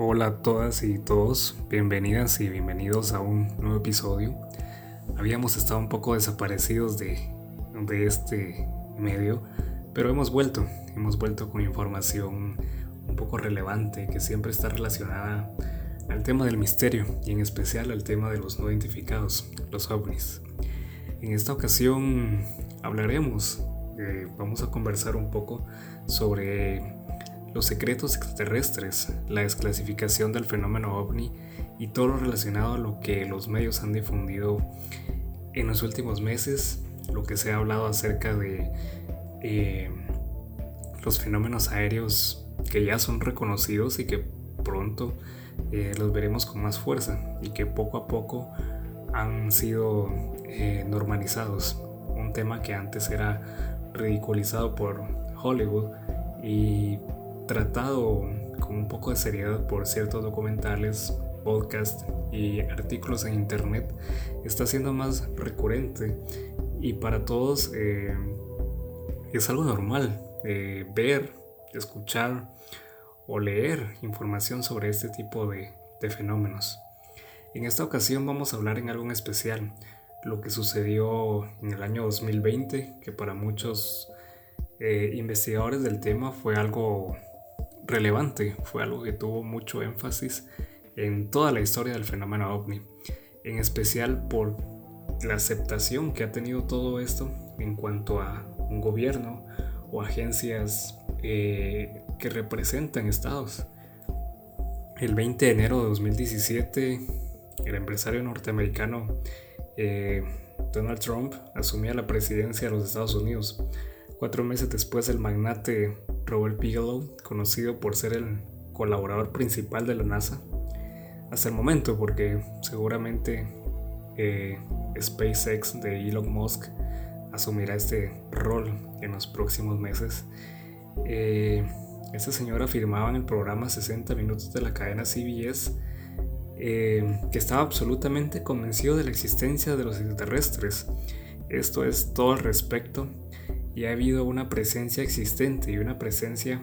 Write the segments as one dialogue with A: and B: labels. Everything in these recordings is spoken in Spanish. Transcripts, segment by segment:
A: Hola a todas y todos, bienvenidas y bienvenidos a un nuevo episodio. Habíamos estado un poco desaparecidos de, este medio, pero hemos vuelto, hemos vuelto con información un poco relevante que siempre está relacionada al tema del misterio y en especial al tema de los no identificados, los ovnis. En esta ocasión hablaremos, eh, vamos a conversar un poco sobre los secretos extraterrestres, la desclasificación del fenómeno ovni y todo lo relacionado a lo que los medios han difundido en los últimos meses, lo que se ha hablado acerca de eh, los fenómenos aéreos que ya son reconocidos y que pronto eh, los veremos con más fuerza y que poco a poco han sido eh, normalizados. Un tema que antes era ridiculizado por Hollywood y tratado con un poco de seriedad por ciertos documentales, podcasts y artículos en internet, está siendo más recurrente y para todos eh, es algo normal eh, ver, escuchar o leer información sobre este tipo de, fenómenos. En esta ocasión vamos a hablar en algo en especial, lo que sucedió en el año 2020, que para muchos eh, investigadores del tema fue algo relevante, fue algo que tuvo mucho énfasis en toda la historia del fenómeno ovni, en especial por la aceptación que ha tenido todo esto en cuanto a un gobierno o agencias eh, que representan estados. El 20 de enero de 2017, el empresario norteamericano eh, Donald Trump asumía la presidencia de los Estados Unidos. Cuatro meses después, el magnate Robert Bigelow, conocido por ser el colaborador principal de la NASA, hasta el momento, porque seguramente eh, SpaceX de Elon Musk asumirá este rol en los próximos meses. Eh, esta señora afirmaba en el programa 60 Minutos de la cadena CBS eh, que estaba absolutamente convencido de la existencia de los extraterrestres. Esto es todo al respecto y ha habido una presencia existente y una presencia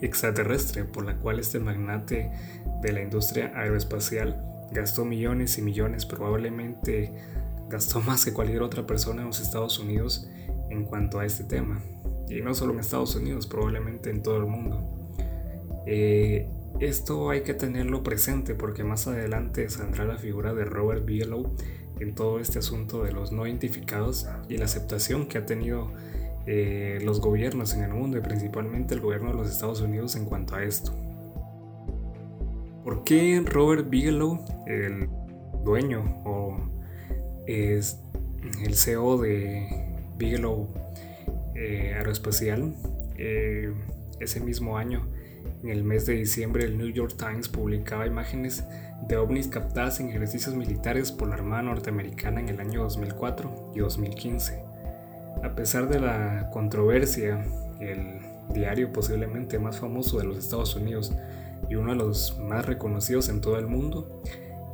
A: extraterrestre por la cual este magnate de la industria aeroespacial gastó millones y millones, probablemente gastó más que cualquier otra persona en los Estados Unidos en cuanto a este tema. Y no solo en Estados Unidos, probablemente en todo el mundo. Eh, esto hay que tenerlo presente porque más adelante saldrá la figura de Robert Bigelow en todo este asunto de los no identificados y la aceptación que ha tenido eh, los gobiernos en el mundo y principalmente el gobierno de los Estados Unidos en cuanto a esto. ¿Por qué Robert Bigelow, el dueño o el CEO de Bigelow eh, Aeroespacial, eh, ese mismo año, en el mes de diciembre, el New York Times publicaba imágenes de ovnis captadas en ejercicios militares por la Armada norteamericana en el año 2004 y 2015. A pesar de la controversia, el diario posiblemente más famoso de los Estados Unidos y uno de los más reconocidos en todo el mundo,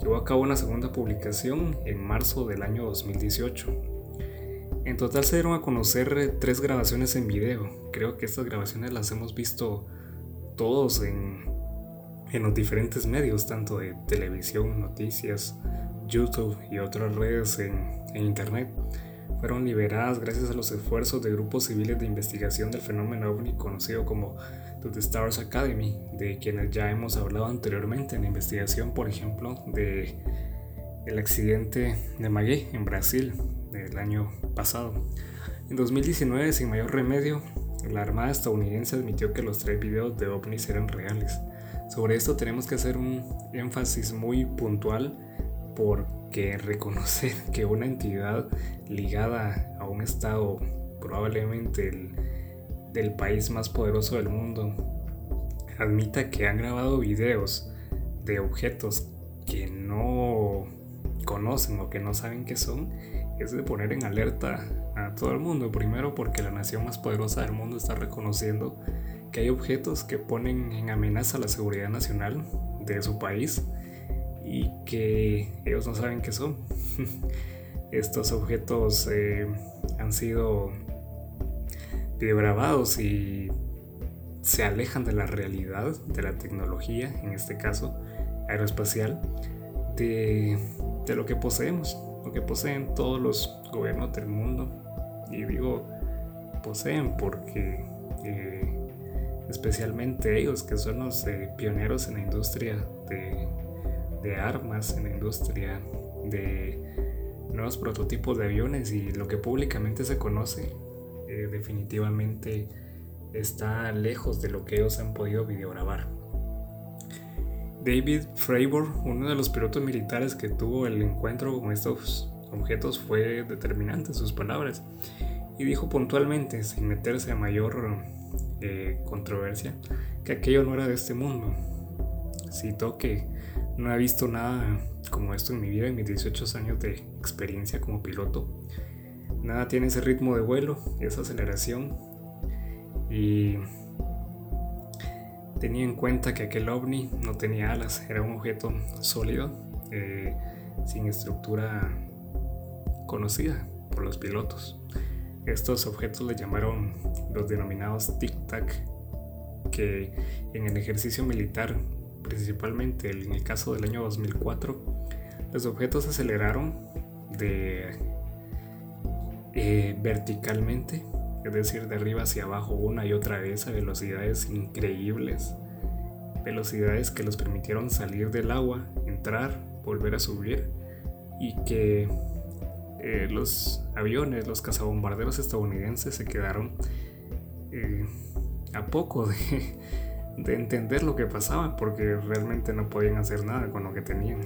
A: llevó a cabo una segunda publicación en marzo del año 2018. En total se dieron a conocer tres grabaciones en video. Creo que estas grabaciones las hemos visto todos en, en los diferentes medios, tanto de televisión, noticias, YouTube y otras redes en, Internet fueron liberadas gracias a los esfuerzos de grupos civiles de investigación del fenómeno ovni conocido como The Stars Academy, de quienes ya hemos hablado anteriormente en la investigación, por ejemplo, de el accidente de Magué en Brasil del año pasado. En 2019, sin mayor remedio, la Armada estadounidense admitió que los tres videos de ovnis eran reales. Sobre esto tenemos que hacer un énfasis muy puntual porque reconocer que una entidad ligada a un estado, probablemente el, del país más poderoso del mundo, admita que han grabado videos de objetos que no conocen o que no saben qué son, es de poner en alerta a todo el mundo. Primero porque la nación más poderosa del mundo está reconociendo que hay objetos que ponen en amenaza la seguridad nacional de su país y que ellos no saben qué son. Estos objetos eh, han sido grabados y se alejan de la realidad, de la tecnología, en este caso aeroespacial, de, lo que poseemos, lo que poseen todos los gobiernos del mundo. Y digo poseen porque eh, especialmente ellos que son los eh, pioneros en la industria de, de armas, en la industria de nuevos prototipos de aviones y lo que públicamente se conoce eh, definitivamente está lejos de lo que ellos han podido videograbar. David Fravor, uno de los pilotos militares que tuvo el encuentro con estos objetos, fue determinante en sus palabras y dijo puntualmente, sin meterse a mayor eh, controversia, que aquello no era de este mundo. Citó que no ha visto nada como esto en mi vida, en mis 18 años de experiencia como piloto. Nada tiene ese ritmo de vuelo, esa aceleración. Y tenía en cuenta que aquel ovni no tenía alas, era un objeto sólido, eh, sin estructura conocida por los pilotos. Estos objetos le llamaron los denominados tic-tac, que en el ejercicio militar principalmente en el caso del año 2004, los objetos aceleraron eh, verticalmente, es decir, de arriba hacia abajo una y otra vez a velocidades increíbles, velocidades que los permitieron salir del agua, entrar, volver a subir y que eh, los aviones, los cazabombarderos estadounidenses se quedaron eh, a poco de de entender lo que pasaba porque realmente no podían hacer nada con lo que tenían.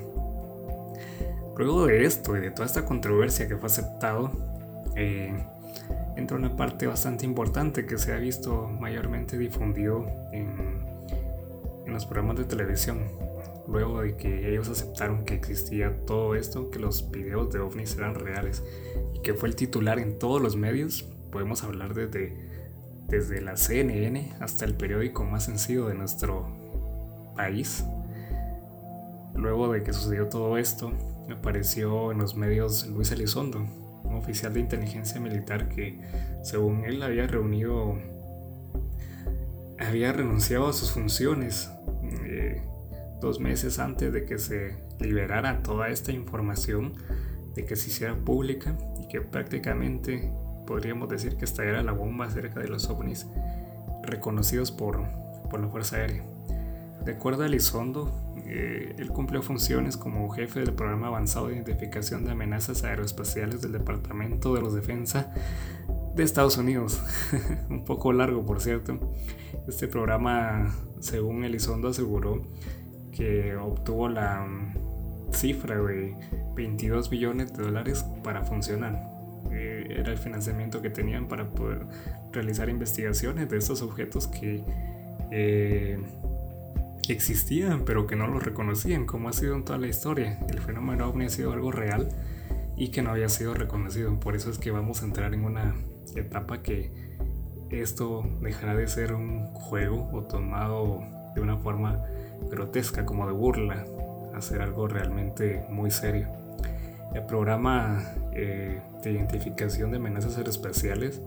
A: Luego de esto y de toda esta controversia que fue aceptado, eh, entra una parte bastante importante que se ha visto mayormente difundido en, los programas de televisión. Luego de que ellos aceptaron que existía todo esto, que los videos de ovnis eran reales y que fue el titular en todos los medios, podemos hablar desde desde la CNN hasta el periódico más sencillo de nuestro país. Luego de que sucedió todo esto, apareció en los medios Luis Elizondo, oficial de inteligencia militar que, según él, había reunido, había renunciado a sus funciones eh, dos meses antes de que se liberara toda esta información, de que se hiciera pública y que prácticamente podríamos decir que estallara la bomba cerca de los ovnis reconocidos por, por la Fuerza Aérea. De acuerdo a Elizondo, eh, él cumplió funciones como jefe del programa avanzado de identificación de amenazas aeroespaciales del Departamento de los Defensa de Estados Unidos. Un poco largo, por cierto. Este programa, según Elizondo, aseguró que obtuvo la mm, cifra de 22 billones de dólares para funcionar era el financiamiento que tenían para poder realizar investigaciones de estos objetos que eh, existían pero que no los reconocían, como ha sido en toda la historia. El fenómeno ovni ha sido algo real y que no había sido reconocido. Por eso es que vamos a entrar en una etapa que esto dejará de ser un juego o tomado de una forma grotesca, como de burla, a ser algo realmente muy serio. El programa eh, de identificación de amenazas aeroespaciales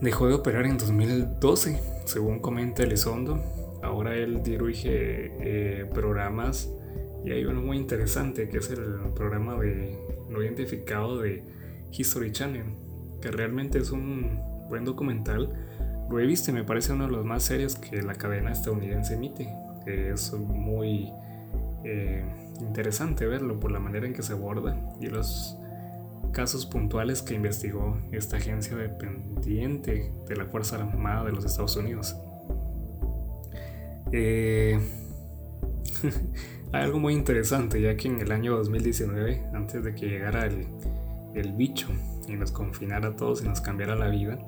A: dejó de operar en 2012, según comenta Elizondo. Ahora él dirige eh, programas y hay uno muy interesante que es el programa de no identificado de History Channel, que realmente es un buen documental. Lo he visto y me parece uno de los más serios que la cadena estadounidense emite. Es muy eh, interesante verlo por la manera en que se aborda y los casos puntuales que investigó esta agencia dependiente de la Fuerza Armada de los Estados Unidos. Eh, hay algo muy interesante, ya que en el año 2019, antes de que llegara el, bicho y nos confinara a todos y nos cambiara la vida,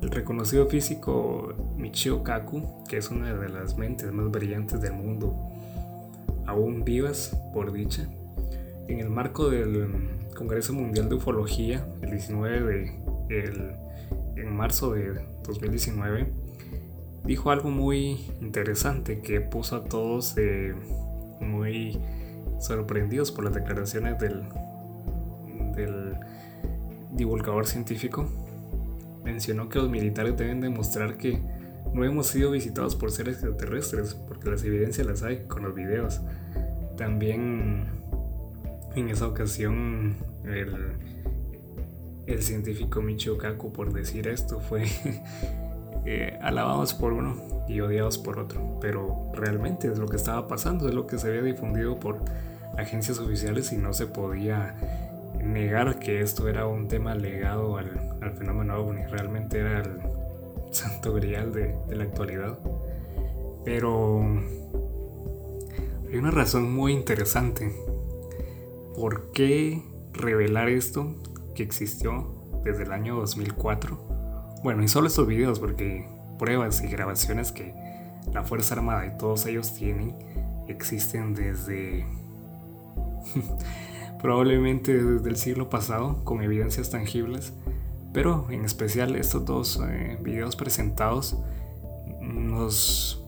A: el reconocido físico Michio Kaku, que es una de las mentes más brillantes del mundo, aún vivas por dicha, en el marco del Congreso Mundial de Ufología, el 19 de en marzo de 2019, dijo algo muy interesante que puso a todos eh, muy sorprendidos por las declaraciones del, del divulgador científico. Mencionó que los militares deben demostrar que no hemos sido visitados por seres extraterrestres, porque las evidencias las hay con los videos. También en esa ocasión el, el científico Michio Kaku por decir esto fue eh, alabados por uno y odiados por otro, pero realmente es lo que estaba pasando, es lo que se había difundido por agencias oficiales y no se podía negar que esto era un tema legado al, fenómeno ovni, realmente era el santo grial de, de la actualidad. Pero hay una razón muy interesante. ¿Por qué revelar esto que existió desde el año 2004? Bueno, y solo estos videos, porque pruebas y grabaciones que la Fuerza Armada y todos ellos tienen existen desde probablemente desde el siglo pasado con evidencias tangibles, pero en especial estos dos eh, videos presentados nos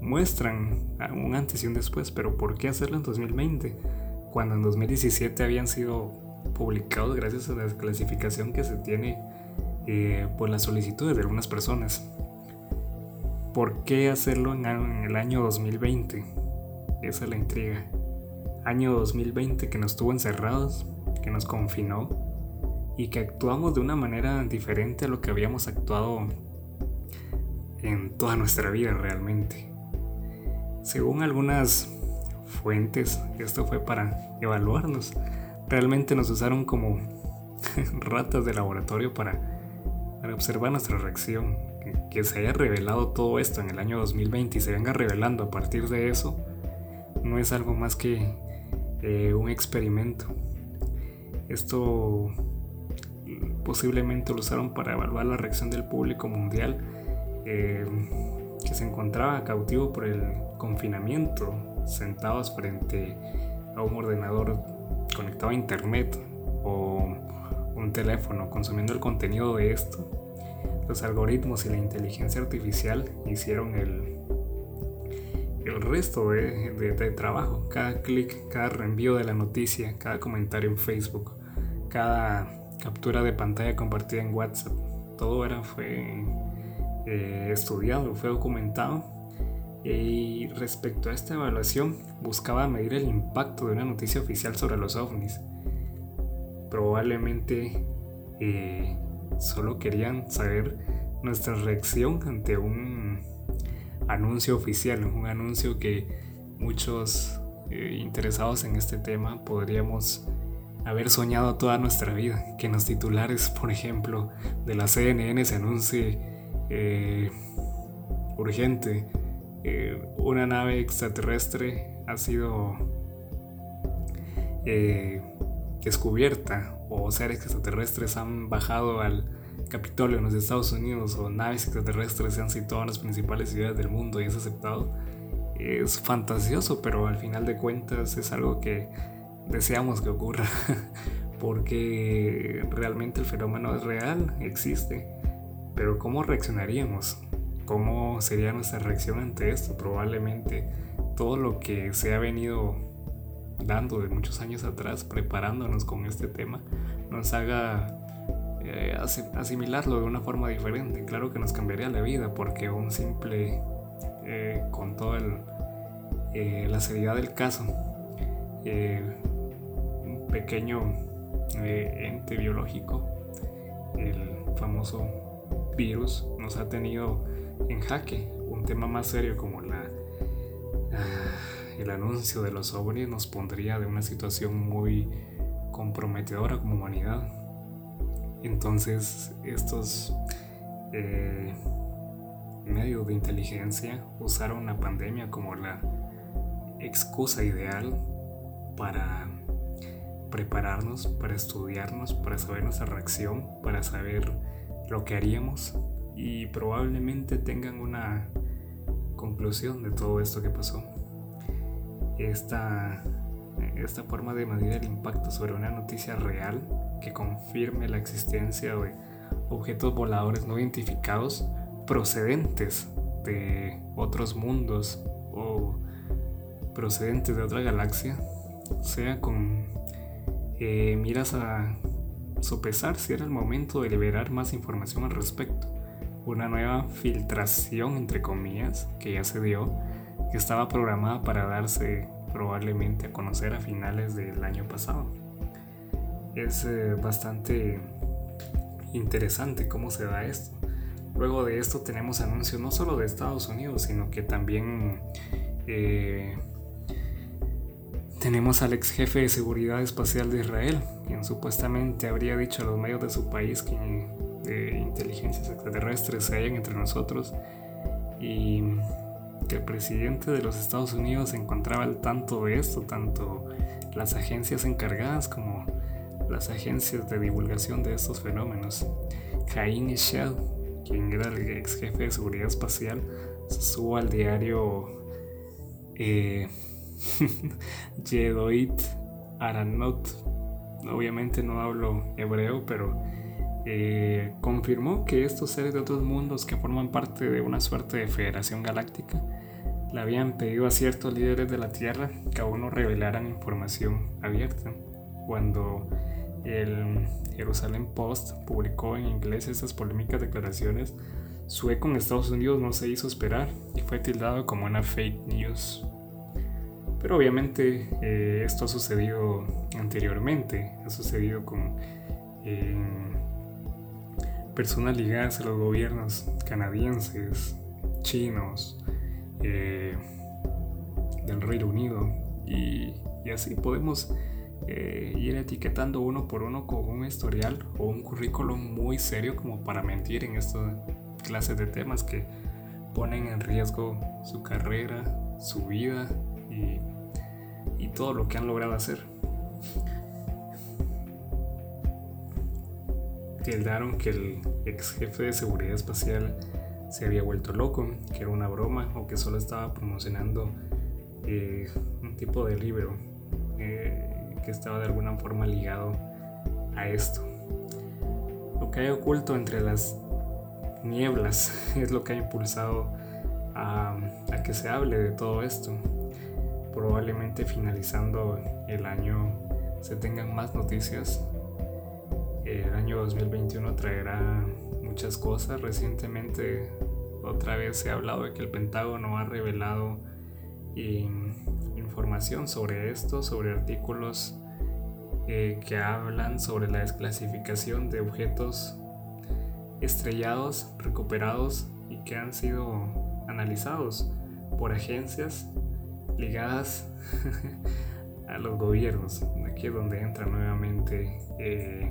A: muestran un antes y un después, pero ¿por qué hacerlo en 2020? Cuando en 2017 habían sido publicados gracias a la clasificación que se tiene eh, por las solicitudes de algunas personas. ¿Por qué hacerlo en el año 2020? Esa es la intriga. Año 2020 que nos tuvo encerrados, que nos confinó y que actuamos de una manera diferente a lo que habíamos actuado en toda nuestra vida realmente. Según algunas fuentes, esto fue para evaluarnos. Realmente nos usaron como ratas de laboratorio para para observar nuestra reacción. Que, se haya revelado todo esto en el año 2020 y se venga revelando a partir de eso, no es algo más que eh, un experimento. Esto posiblemente lo usaron para evaluar la reacción del público mundial eh, que se encontraba cautivo por el confinamiento, sentados frente a un ordenador conectado a internet o un teléfono consumiendo el contenido de esto, los algoritmos y la inteligencia artificial hicieron el, el resto de, trabajo. Cada clic, cada reenvío de la noticia, cada comentario en Facebook, cada captura de pantalla compartida en WhatsApp, todo era, fue eh, estudiado, fue documentado. Y respecto a esta evaluación, buscaba medir el impacto de una noticia oficial sobre los ovnis probablemente eh, solo querían saber nuestra reacción ante un anuncio oficial, un anuncio que muchos eh, interesados en este tema podríamos haber soñado toda nuestra vida, que en los titulares, por ejemplo, de la CNN se anuncie eh, urgente, una nave extraterrestre ha sido descubierta o seres extraterrestres han bajado al Capitolio en los Estados Unidos o naves extraterrestres se han situado en las principales ciudades del mundo y es aceptado, es fantasioso, pero al final de cuentas es algo que deseamos que ocurra, porque realmente el fenómeno es real, existe, pero ¿cómo reaccionaríamos? ¿Cómo sería nuestra reacción ante esto? Probablemente todo lo que se ha venido dando de muchos años atrás, preparándonos con este tema, nos haga eh, asimilarlo de una forma diferente. Claro que nos cambiaría la vida porque un simple, eh, con toda eh, la seriedad del caso, un pequeño ente biológico, el famoso virus, nos ha tenido en jaque. Un tema más serio como la... Ah, el anuncio de los ovnis nos pondría de una situación muy comprometedora como humanidad. Entonces estos eh, medios de inteligencia usaron una pandemia como la excusa ideal para prepararnos, para estudiarnos, para saber nuestra reacción, para saber lo que haríamos y probablemente tengan una conclusión de todo esto que pasó esta, esta forma de medir el impacto sobre una noticia real que confirme la existencia de objetos voladores no identificados procedentes de otros mundos o procedentes de otra galaxia, sea con eh, miras a sopesar si era el momento de liberar más información al respecto. una nueva filtración, entre comillas, que ya se dio, que estaba programada para darse probablemente a conocer a finales del año pasado. Es eh, bastante interesante cómo se da esto. Luego de esto tenemos anuncios no solo de Estados Unidos, sino que también eh, tenemos al ex jefe de seguridad espacial de Israel, quien supuestamente habría dicho a los medios de su país que de inteligencias extraterrestres se hallan entre nosotros y que el presidente de los Estados Unidos se encontraba al tanto de esto, tanto las agencias encargadas como las agencias de divulgación de estos fenómenos. Cain Shell, quien era el ex jefe de seguridad espacial, se subió al diario eh, Yedoit Aranot. Obviamente no hablo hebreo, pero eh, confirmó que estos seres de otros mundos que forman parte de una suerte de federación galáctica le habían pedido a ciertos líderes de la Tierra que aún no revelaran información abierta. Cuando el Jerusalem Post publicó en inglés estas polémicas declaraciones, su eco en Estados Unidos no se hizo esperar y fue tildado como una fake news. Pero obviamente eh, esto ha sucedido anteriormente, ha sucedido con eh, personas ligadas a los gobiernos canadienses, chinos, eh, del Reino Unido y, así podemos ir etiquetando uno por uno con un historial o un currículum muy serio como para mentir en esta clase de temas que ponen en riesgo su carrera, su vida y y todo lo que han logrado hacer. Tildaron que el ex jefe de seguridad espacial se había vuelto loco, que era una broma o que solo estaba promocionando eh, un tipo de libro eh, que estaba de alguna forma ligado a esto. Lo que hay oculto entre las nieblas es lo que ha impulsado a que se hable de todo esto probablemente finalizando el año se tengan más noticias. El año 2021 traerá muchas cosas. Recientemente otra vez se ha hablado de que el Pentágono ha revelado información sobre esto, sobre artículos eh, que hablan sobre la desclasificación de objetos estrellados, recuperados y que han sido analizados por agencias ligadas a los gobiernos. Aquí es donde entra nuevamente eh,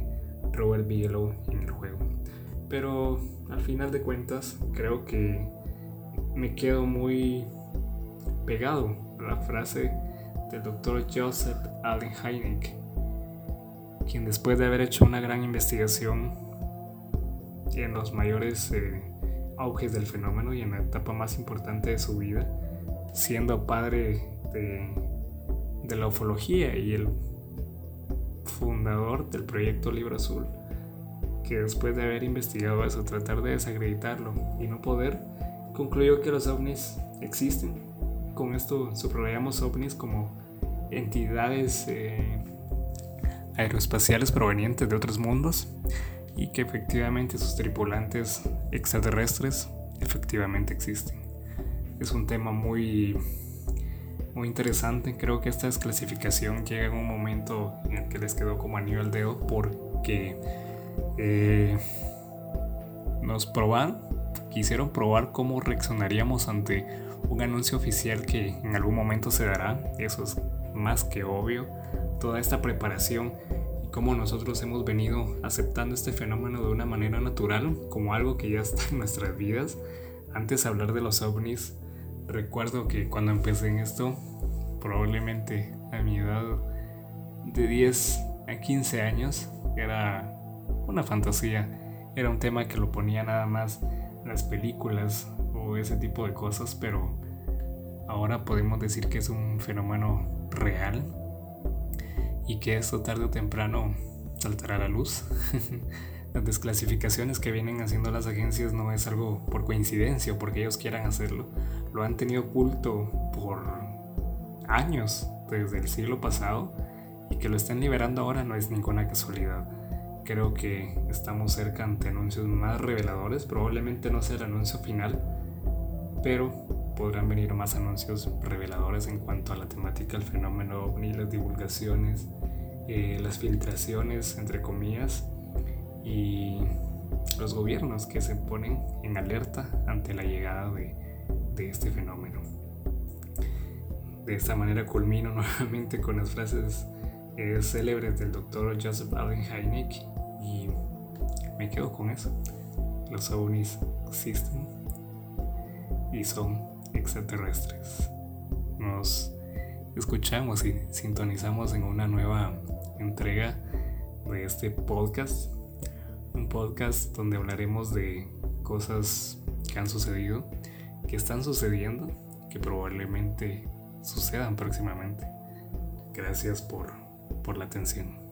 A: Robert Bigelow en el juego. Pero al final de cuentas creo que me quedo muy pegado a la frase del doctor Joseph Allen Hynek, quien después de haber hecho una gran investigación en los mayores eh, auges del fenómeno y en la etapa más importante de su vida, siendo padre de, la ufología y el fundador del proyecto Libro Azul, que después de haber investigado eso, tratar de desacreditarlo y no poder, concluyó que los ovnis existen. Con esto subrayamos ovnis como entidades eh, aeroespaciales provenientes de otros mundos y que efectivamente sus tripulantes extraterrestres efectivamente existen es un tema muy, muy interesante. Creo que esta desclasificación llega en un momento en el que les quedó como anillo al dedo porque eh, nos probaron, quisieron probar cómo reaccionaríamos ante un anuncio oficial que en algún momento se dará. Eso es más que obvio. Toda esta preparación y cómo nosotros hemos venido aceptando este fenómeno de una manera natural, como algo que ya está en nuestras vidas. Antes hablar de los ovnis Recuerdo que cuando empecé en esto, probablemente a mi edad de 10 a 15 años, era una fantasía, era un tema que lo ponía nada más las películas o ese tipo de cosas, pero ahora podemos decir que es un fenómeno real y que esto tarde o temprano saltará a la luz. las desclasificaciones que vienen haciendo las agencias no es algo por coincidencia o porque ellos quieran hacerlo. Lo han tenido oculto por años, desde el siglo pasado, y que lo estén liberando ahora no es ninguna casualidad. Creo que estamos cerca ante anuncios más reveladores. Probablemente no sea el anuncio final, pero podrán venir más anuncios reveladores en cuanto a la temática del fenómeno ovni, las divulgaciones, eh, las filtraciones, entre comillas, y los gobiernos que se ponen en alerta ante la llegada de, de este fenómeno. De esta manera culmino nuevamente con las frases eh, célebres del doctor Joseph Allen Hynek y me quedo con eso. Los ovnis existen y son extraterrestres. Nos escuchamos y sintonizamos en una nueva entrega de este podcast. Un podcast donde hablaremos de cosas que han sucedido, que están sucediendo, que probablemente sucedan próximamente. Gracias por, por la atención.